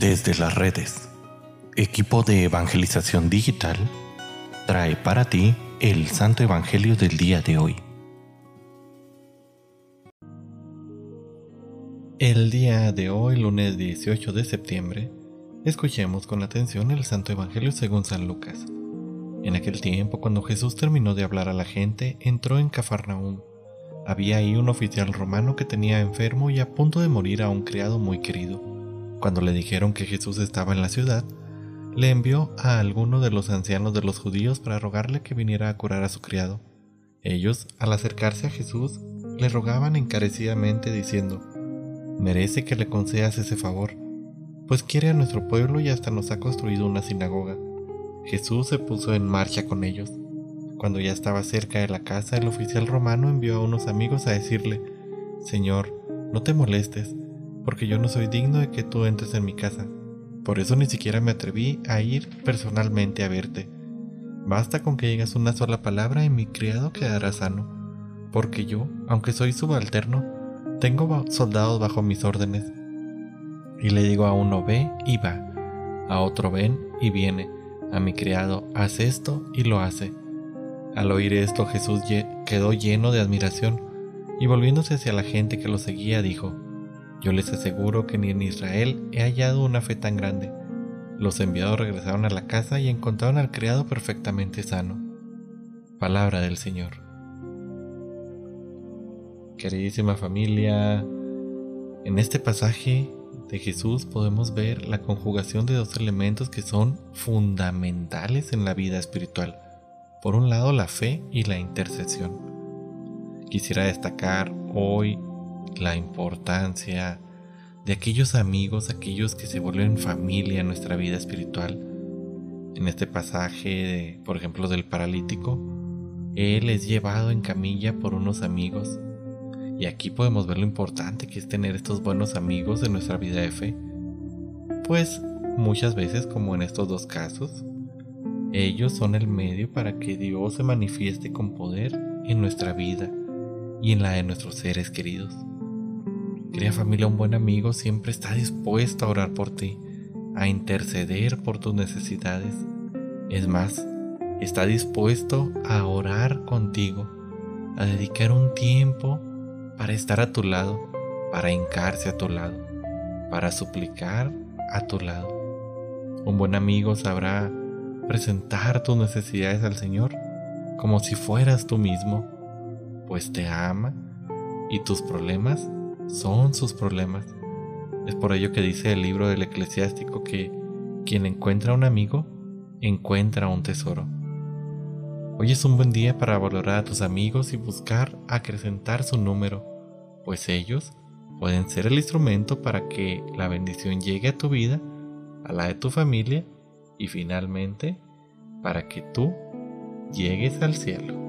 Desde las redes, equipo de evangelización digital trae para ti el Santo Evangelio del día de hoy. El día de hoy, lunes 18 de septiembre, escuchemos con atención el Santo Evangelio según San Lucas. En aquel tiempo, cuando Jesús terminó de hablar a la gente, entró en Cafarnaúm. Había ahí un oficial romano que tenía enfermo y a punto de morir a un criado muy querido. Cuando le dijeron que Jesús estaba en la ciudad, le envió a alguno de los ancianos de los judíos para rogarle que viniera a curar a su criado. Ellos, al acercarse a Jesús, le rogaban encarecidamente diciendo, merece que le concedas ese favor, pues quiere a nuestro pueblo y hasta nos ha construido una sinagoga. Jesús se puso en marcha con ellos. Cuando ya estaba cerca de la casa, el oficial romano envió a unos amigos a decirle, Señor, no te molestes, porque yo no soy digno de que tú entres en mi casa. Por eso ni siquiera me atreví a ir personalmente a verte. Basta con que digas una sola palabra y mi criado quedará sano, porque yo, aunque soy subalterno, tengo soldados bajo mis órdenes. Y le digo a uno ve y va, a otro ven y viene, a mi criado haz esto y lo hace. Al oír esto Jesús quedó lleno de admiración y volviéndose hacia la gente que lo seguía dijo, Yo les aseguro que ni en Israel he hallado una fe tan grande. Los enviados regresaron a la casa y encontraron al criado perfectamente sano. Palabra del Señor. Queridísima familia, en este pasaje de Jesús podemos ver la conjugación de dos elementos que son fundamentales en la vida espiritual. Por un lado, la fe y la intercesión. Quisiera destacar hoy la importancia de aquellos amigos, aquellos que se vuelven familia en nuestra vida espiritual. En este pasaje, por ejemplo, del paralítico, él es llevado en camilla por unos amigos y aquí podemos ver lo importante que es tener estos buenos amigos en nuestra vida de fe. Pues muchas veces, como en estos dos casos, ellos son el medio para que Dios se manifieste con poder en nuestra vida y en la de nuestros seres queridos. Querida familia, un buen amigo siempre está dispuesto a orar por ti, a interceder por tus necesidades. Es más, está dispuesto a orar contigo, a dedicar un tiempo para estar a tu lado, para hincarse a tu lado, para suplicar a tu lado. Un buen amigo sabrá presentar tus necesidades al Señor como si fueras tú mismo, pues te ama y tus problemas son sus problemas. Es por ello que dice el libro del eclesiástico que quien encuentra un amigo, encuentra un tesoro. Hoy es un buen día para valorar a tus amigos y buscar acrecentar su número pues ellos pueden ser el instrumento para que la bendición llegue a tu vida, a la de tu familia y finalmente para que tú llegues al cielo.